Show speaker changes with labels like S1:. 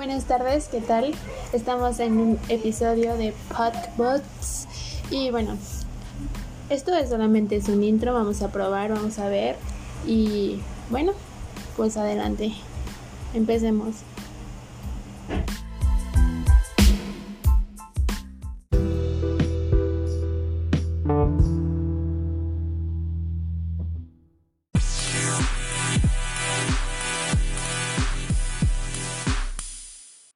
S1: Buenas tardes, ¿qué tal? Estamos en un episodio de Podbots y bueno, esto es solamente es un intro, vamos a probar, vamos a ver y bueno, pues adelante, empecemos.